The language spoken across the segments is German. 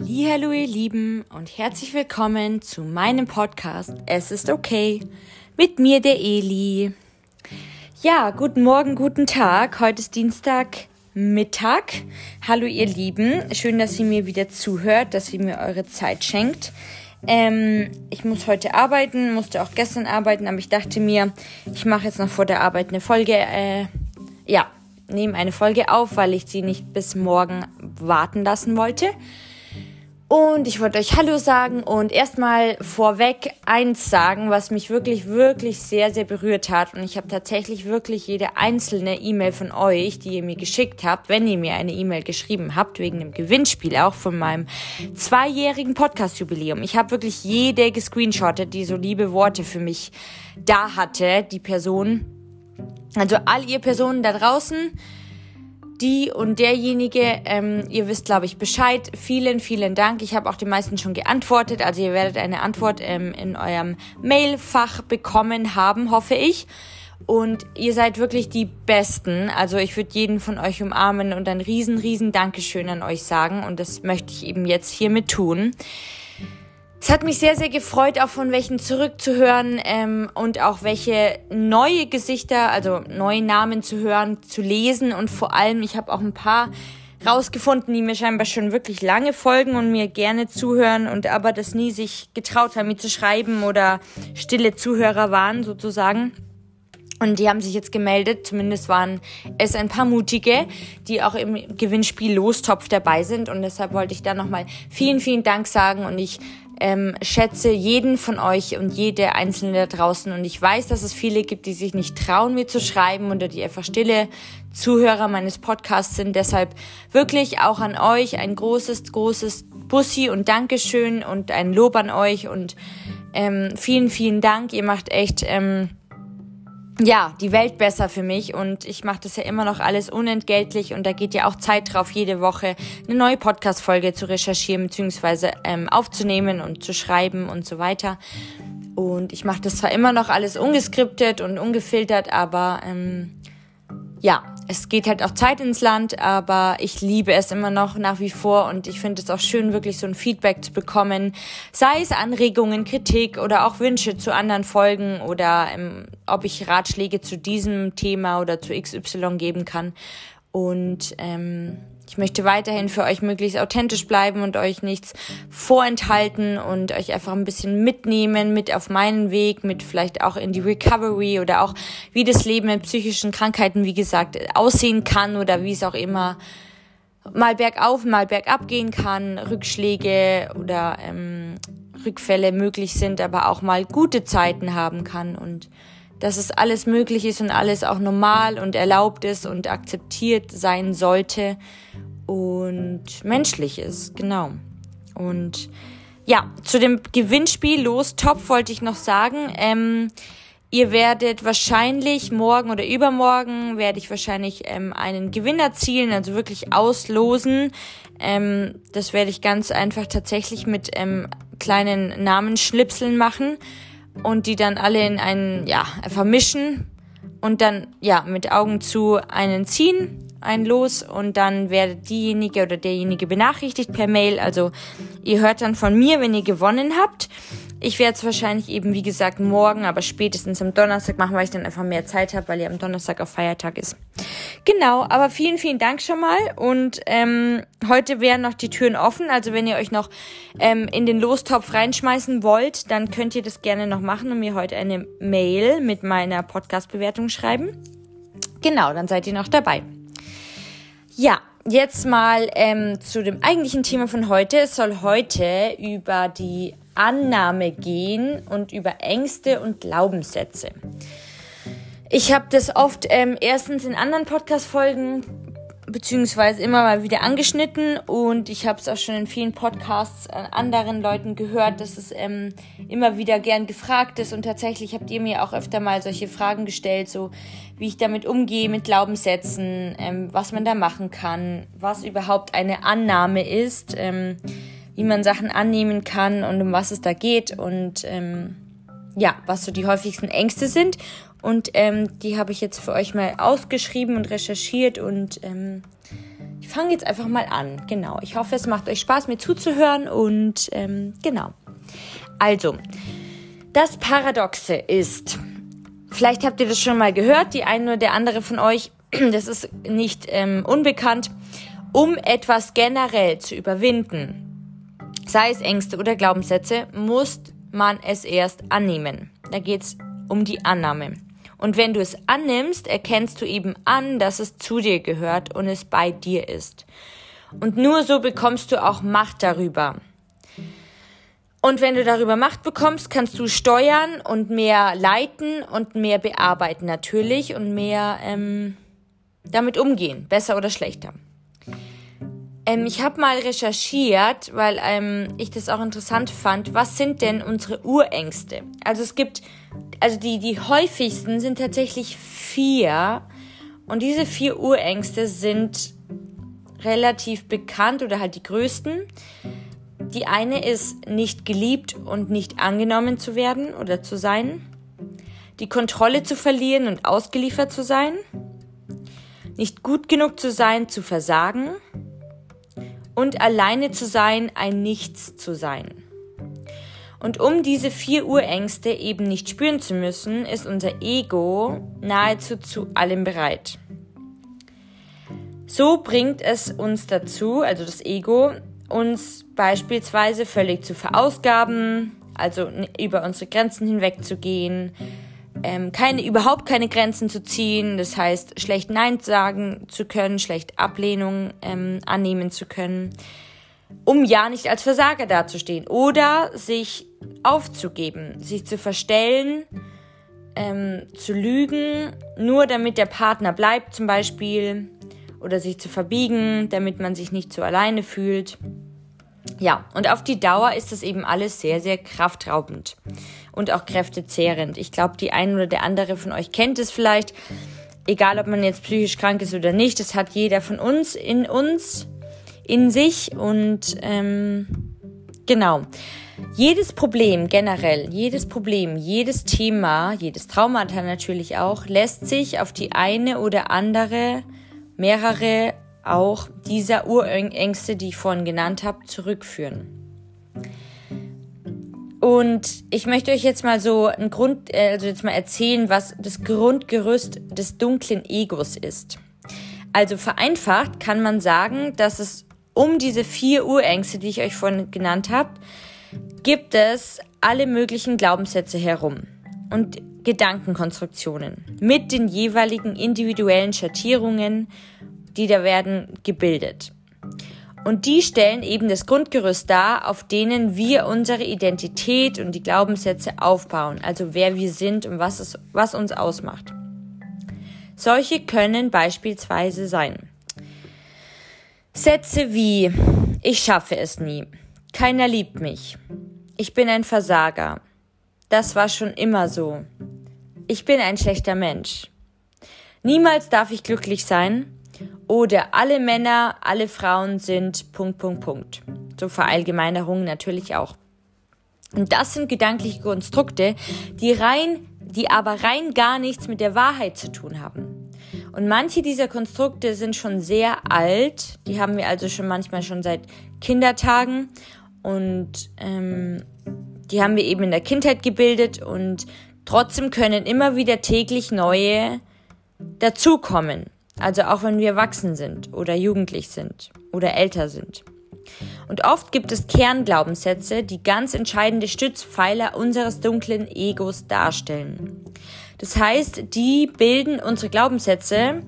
Hallo ihr Lieben und herzlich willkommen zu meinem Podcast Es ist okay mit mir der Eli. Ja, guten Morgen, guten Tag. Heute ist Dienstag Mittag. Hallo ihr Lieben, schön, dass ihr mir wieder zuhört, dass ihr mir eure Zeit schenkt. Ähm, ich muss heute arbeiten, musste auch gestern arbeiten, aber ich dachte mir, ich mache jetzt noch vor der Arbeit eine Folge. Äh, ja, nehme eine Folge auf, weil ich sie nicht bis morgen warten lassen wollte. Und ich wollte euch Hallo sagen und erstmal vorweg eins sagen, was mich wirklich, wirklich sehr, sehr berührt hat. Und ich habe tatsächlich wirklich jede einzelne E-Mail von euch, die ihr mir geschickt habt, wenn ihr mir eine E-Mail geschrieben habt, wegen dem Gewinnspiel auch von meinem zweijährigen Podcast-Jubiläum. Ich habe wirklich jede gescreenshottet, die so liebe Worte für mich da hatte, die Person. Also all ihr Personen da draußen, die und derjenige, ähm, ihr wisst, glaube ich, Bescheid. Vielen, vielen Dank. Ich habe auch den meisten schon geantwortet. Also ihr werdet eine Antwort ähm, in eurem Mailfach bekommen haben, hoffe ich. Und ihr seid wirklich die Besten. Also ich würde jeden von euch umarmen und ein riesen, riesen Dankeschön an euch sagen. Und das möchte ich eben jetzt hiermit tun. Es hat mich sehr, sehr gefreut, auch von welchen zurückzuhören ähm, und auch welche neue Gesichter, also neue Namen zu hören, zu lesen und vor allem, ich habe auch ein paar rausgefunden, die mir scheinbar schon wirklich lange folgen und mir gerne zuhören und aber das nie sich getraut haben, mir zu schreiben oder stille Zuhörer waren sozusagen. Und die haben sich jetzt gemeldet, zumindest waren es ein paar mutige, die auch im Gewinnspiel Lostopf dabei sind. Und deshalb wollte ich da nochmal vielen, vielen Dank sagen. Und ich ähm, schätze jeden von euch und jede einzelne da draußen. Und ich weiß, dass es viele gibt, die sich nicht trauen, mir zu schreiben oder die einfach stille Zuhörer meines Podcasts sind. Deshalb wirklich auch an euch ein großes, großes Bussi und Dankeschön und ein Lob an euch und ähm, vielen, vielen Dank. Ihr macht echt ähm, ja, die Welt besser für mich und ich mache das ja immer noch alles unentgeltlich und da geht ja auch Zeit drauf, jede Woche eine neue Podcast-Folge zu recherchieren bzw. Ähm, aufzunehmen und zu schreiben und so weiter. Und ich mache das zwar immer noch alles ungeskriptet und ungefiltert, aber ähm, ja, es geht halt auch Zeit ins Land, aber ich liebe es immer noch nach wie vor und ich finde es auch schön, wirklich so ein Feedback zu bekommen, sei es Anregungen, Kritik oder auch Wünsche zu anderen Folgen oder ähm, ob ich Ratschläge zu diesem Thema oder zu XY geben kann. Und ähm, ich möchte weiterhin für euch möglichst authentisch bleiben und euch nichts vorenthalten und euch einfach ein bisschen mitnehmen, mit auf meinen Weg, mit vielleicht auch in die Recovery oder auch wie das Leben mit psychischen Krankheiten, wie gesagt, aussehen kann oder wie es auch immer mal bergauf, mal bergab gehen kann, Rückschläge oder ähm, Rückfälle möglich sind, aber auch mal gute Zeiten haben kann und dass es alles möglich ist und alles auch normal und erlaubt ist und akzeptiert sein sollte und menschlich ist, genau. Und ja, zu dem Gewinnspiel Los Top wollte ich noch sagen, ähm, ihr werdet wahrscheinlich morgen oder übermorgen werde ich wahrscheinlich ähm, einen Gewinn erzielen, also wirklich auslosen. Ähm, das werde ich ganz einfach tatsächlich mit ähm, kleinen Namensschnipseln machen und die dann alle in einen, ja, einfach mischen und dann, ja, mit Augen zu einen ziehen ein Los und dann werdet diejenige oder derjenige benachrichtigt per Mail. Also ihr hört dann von mir, wenn ihr gewonnen habt. Ich werde es wahrscheinlich eben, wie gesagt, morgen, aber spätestens am Donnerstag machen, weil ich dann einfach mehr Zeit habe, weil ja am Donnerstag auf Feiertag ist. Genau, aber vielen, vielen Dank schon mal. Und ähm, heute wären noch die Türen offen. Also wenn ihr euch noch ähm, in den Lostopf reinschmeißen wollt, dann könnt ihr das gerne noch machen und mir heute eine Mail mit meiner Podcast-Bewertung schreiben. Genau, dann seid ihr noch dabei. Ja, jetzt mal ähm, zu dem eigentlichen Thema von heute. Es soll heute über die Annahme gehen und über Ängste und Glaubenssätze. Ich habe das oft ähm, erstens in anderen Podcast-Folgen beziehungsweise immer mal wieder angeschnitten. Und ich habe es auch schon in vielen Podcasts an anderen Leuten gehört, dass es ähm, immer wieder gern gefragt ist. Und tatsächlich habt ihr mir auch öfter mal solche Fragen gestellt, so wie ich damit umgehe mit Glaubenssätzen, ähm, was man da machen kann, was überhaupt eine Annahme ist, ähm, wie man Sachen annehmen kann und um was es da geht. Und ähm, ja, was so die häufigsten Ängste sind und ähm, die habe ich jetzt für euch mal ausgeschrieben und recherchiert und ähm, ich fange jetzt einfach mal an. Genau. Ich hoffe, es macht euch Spaß, mir zuzuhören und ähm, genau. Also, das Paradoxe ist, vielleicht habt ihr das schon mal gehört, die eine oder der andere von euch, das ist nicht ähm, unbekannt, um etwas generell zu überwinden, sei es Ängste oder Glaubenssätze, muss man es erst annehmen. Da geht es um die Annahme. Und wenn du es annimmst, erkennst du eben an, dass es zu dir gehört und es bei dir ist. Und nur so bekommst du auch Macht darüber. Und wenn du darüber Macht bekommst, kannst du steuern und mehr leiten und mehr bearbeiten natürlich und mehr ähm, damit umgehen, besser oder schlechter. Ähm, ich habe mal recherchiert, weil ähm, ich das auch interessant fand. Was sind denn unsere Urängste? Also es gibt, also die, die häufigsten sind tatsächlich vier. Und diese vier Urängste sind relativ bekannt oder halt die größten. Die eine ist nicht geliebt und nicht angenommen zu werden oder zu sein. Die Kontrolle zu verlieren und ausgeliefert zu sein. Nicht gut genug zu sein, zu versagen und alleine zu sein, ein Nichts zu sein. Und um diese vier Urängste eben nicht spüren zu müssen, ist unser Ego nahezu zu allem bereit. So bringt es uns dazu, also das Ego, uns beispielsweise völlig zu verausgaben, also über unsere Grenzen hinwegzugehen, ähm, keine, überhaupt keine Grenzen zu ziehen, das heißt schlecht Nein sagen zu können, schlecht Ablehnung ähm, annehmen zu können, um ja nicht als Versager dazustehen oder sich aufzugeben, sich zu verstellen, ähm, zu lügen, nur damit der Partner bleibt zum Beispiel oder sich zu verbiegen, damit man sich nicht so alleine fühlt. Ja, und auf die Dauer ist das eben alles sehr, sehr kraftraubend und auch kräftezehrend. Ich glaube, die eine oder der andere von euch kennt es vielleicht. Egal, ob man jetzt psychisch krank ist oder nicht, das hat jeder von uns in uns, in sich und ähm, genau. Jedes Problem generell, jedes Problem, jedes Thema, jedes Traumata natürlich auch, lässt sich auf die eine oder andere, mehrere auch dieser Urängste, die ich vorhin genannt habe, zurückführen. Und ich möchte euch jetzt mal so ein Grund, äh, also jetzt mal erzählen, was das Grundgerüst des dunklen Egos ist. Also vereinfacht kann man sagen, dass es um diese vier Urängste, die ich euch vorhin genannt habe, gibt es alle möglichen Glaubenssätze herum und Gedankenkonstruktionen mit den jeweiligen individuellen Schattierungen, die da werden gebildet. Und die stellen eben das Grundgerüst dar, auf denen wir unsere Identität und die Glaubenssätze aufbauen, also wer wir sind und was, es, was uns ausmacht. Solche können beispielsweise sein. Sätze wie Ich schaffe es nie, keiner liebt mich, ich bin ein Versager, das war schon immer so, ich bin ein schlechter Mensch, niemals darf ich glücklich sein, oder alle Männer, alle Frauen sind Punkt, Punkt, Punkt. So Verallgemeinerungen natürlich auch. Und das sind gedankliche Konstrukte, die rein, die aber rein gar nichts mit der Wahrheit zu tun haben. Und manche dieser Konstrukte sind schon sehr alt. Die haben wir also schon manchmal schon seit Kindertagen. Und ähm, die haben wir eben in der Kindheit gebildet. Und trotzdem können immer wieder täglich neue dazukommen. Also auch wenn wir erwachsen sind oder jugendlich sind oder älter sind. Und oft gibt es Kernglaubenssätze, die ganz entscheidende Stützpfeiler unseres dunklen Egos darstellen. Das heißt, die bilden unsere Glaubenssätze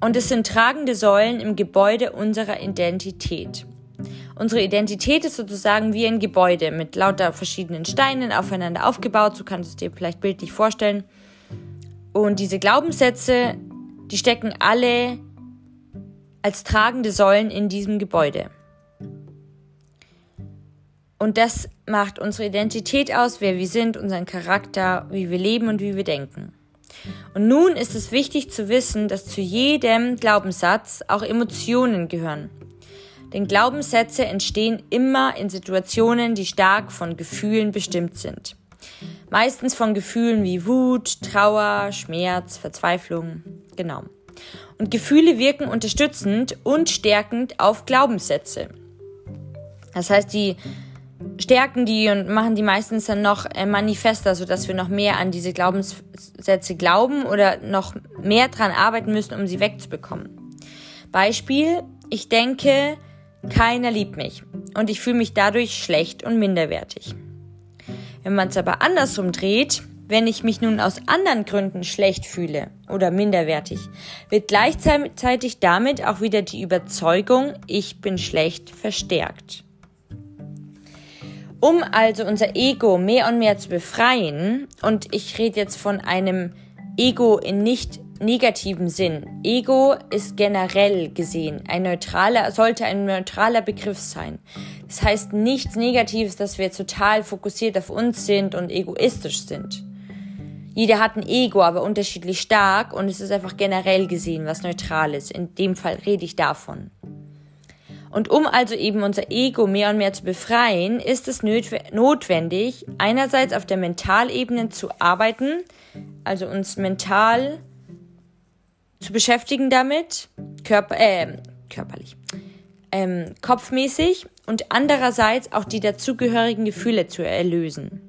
und es sind tragende Säulen im Gebäude unserer Identität. Unsere Identität ist sozusagen wie ein Gebäude mit lauter verschiedenen Steinen aufeinander aufgebaut, so kannst du es dir vielleicht bildlich vorstellen. Und diese Glaubenssätze die stecken alle als tragende Säulen in diesem Gebäude. Und das macht unsere Identität aus, wer wir sind, unseren Charakter, wie wir leben und wie wir denken. Und nun ist es wichtig zu wissen, dass zu jedem Glaubenssatz auch Emotionen gehören. Denn Glaubenssätze entstehen immer in Situationen, die stark von Gefühlen bestimmt sind. Meistens von Gefühlen wie Wut, Trauer, Schmerz, Verzweiflung. Genau. Und Gefühle wirken unterstützend und stärkend auf Glaubenssätze. Das heißt, die stärken die und machen die meistens dann noch äh, manifester, sodass wir noch mehr an diese Glaubenssätze glauben oder noch mehr dran arbeiten müssen, um sie wegzubekommen. Beispiel, ich denke, keiner liebt mich und ich fühle mich dadurch schlecht und minderwertig. Wenn man es aber andersrum dreht, wenn ich mich nun aus anderen Gründen schlecht fühle oder minderwertig, wird gleichzeitig damit auch wieder die Überzeugung, ich bin schlecht verstärkt. Um also unser Ego mehr und mehr zu befreien, und ich rede jetzt von einem Ego in nicht negativen Sinn. Ego ist generell gesehen ein neutraler, sollte ein neutraler Begriff sein. Das heißt nichts Negatives, dass wir total fokussiert auf uns sind und egoistisch sind. Jeder hat ein Ego, aber unterschiedlich stark und es ist einfach generell gesehen was Neutrales. In dem Fall rede ich davon. Und um also eben unser Ego mehr und mehr zu befreien, ist es notwendig, einerseits auf der Mentalebene zu arbeiten, also uns mental zu beschäftigen damit, körper, äh, körperlich, ähm, kopfmäßig und andererseits auch die dazugehörigen Gefühle zu erlösen.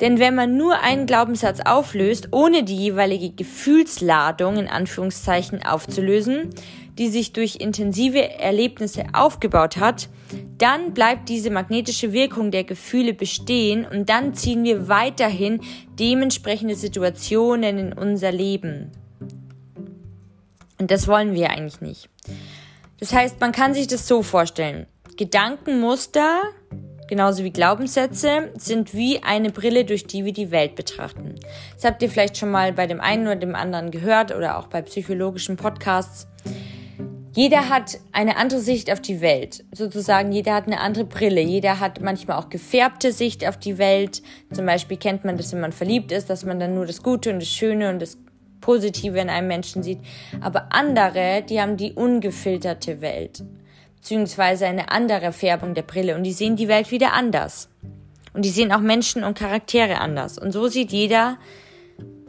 Denn wenn man nur einen Glaubenssatz auflöst, ohne die jeweilige Gefühlsladung in Anführungszeichen aufzulösen, die sich durch intensive Erlebnisse aufgebaut hat, dann bleibt diese magnetische Wirkung der Gefühle bestehen und dann ziehen wir weiterhin dementsprechende Situationen in unser Leben. Und das wollen wir eigentlich nicht. Das heißt, man kann sich das so vorstellen. Gedankenmuster genauso wie Glaubenssätze, sind wie eine Brille, durch die wir die Welt betrachten. Das habt ihr vielleicht schon mal bei dem einen oder dem anderen gehört oder auch bei psychologischen Podcasts. Jeder hat eine andere Sicht auf die Welt. Sozusagen, jeder hat eine andere Brille. Jeder hat manchmal auch gefärbte Sicht auf die Welt. Zum Beispiel kennt man das, wenn man verliebt ist, dass man dann nur das Gute und das Schöne und das Positive in einem Menschen sieht. Aber andere, die haben die ungefilterte Welt beziehungsweise eine andere Färbung der Brille und die sehen die Welt wieder anders. Und die sehen auch Menschen und Charaktere anders. Und so sieht jeder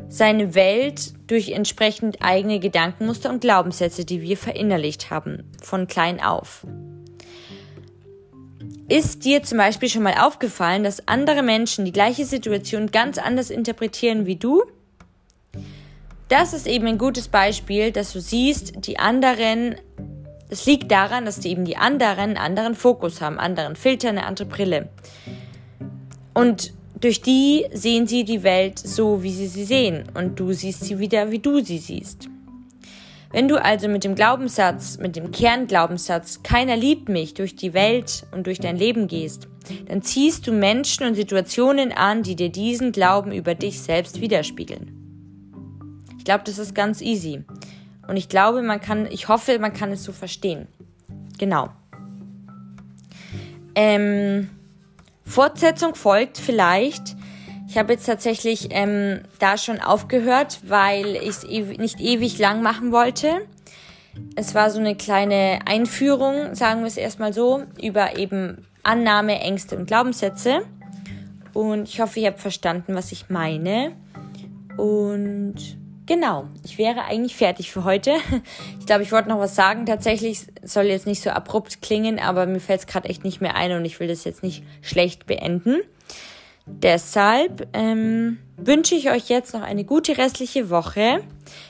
seine Welt durch entsprechend eigene Gedankenmuster und Glaubenssätze, die wir verinnerlicht haben, von klein auf. Ist dir zum Beispiel schon mal aufgefallen, dass andere Menschen die gleiche Situation ganz anders interpretieren wie du? Das ist eben ein gutes Beispiel, dass du siehst, die anderen es liegt daran, dass die eben die anderen einen anderen Fokus haben, anderen Filter, eine andere Brille. Und durch die sehen sie die Welt so, wie sie sie sehen. Und du siehst sie wieder, wie du sie siehst. Wenn du also mit dem Glaubenssatz, mit dem Kernglaubenssatz, keiner liebt mich, durch die Welt und durch dein Leben gehst, dann ziehst du Menschen und Situationen an, die dir diesen Glauben über dich selbst widerspiegeln. Ich glaube, das ist ganz easy. Und ich glaube, man kann, ich hoffe, man kann es so verstehen. Genau. Ähm, Fortsetzung folgt vielleicht. Ich habe jetzt tatsächlich ähm, da schon aufgehört, weil ich es ew nicht ewig lang machen wollte. Es war so eine kleine Einführung, sagen wir es erstmal so, über eben Annahme, Ängste und Glaubenssätze. Und ich hoffe, ihr habt verstanden, was ich meine. Und Genau, ich wäre eigentlich fertig für heute. Ich glaube, ich wollte noch was sagen. Tatsächlich soll jetzt nicht so abrupt klingen, aber mir fällt es gerade echt nicht mehr ein und ich will das jetzt nicht schlecht beenden. Deshalb ähm, wünsche ich euch jetzt noch eine gute restliche Woche.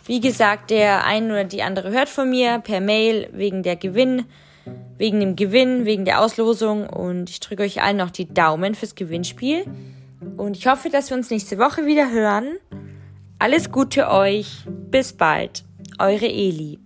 Wie gesagt, der ein oder die andere hört von mir per Mail wegen der Gewinn, wegen dem Gewinn, wegen der Auslosung und ich drücke euch allen noch die Daumen fürs Gewinnspiel und ich hoffe, dass wir uns nächste Woche wieder hören. Alles Gute euch. Bis bald. Eure Eli.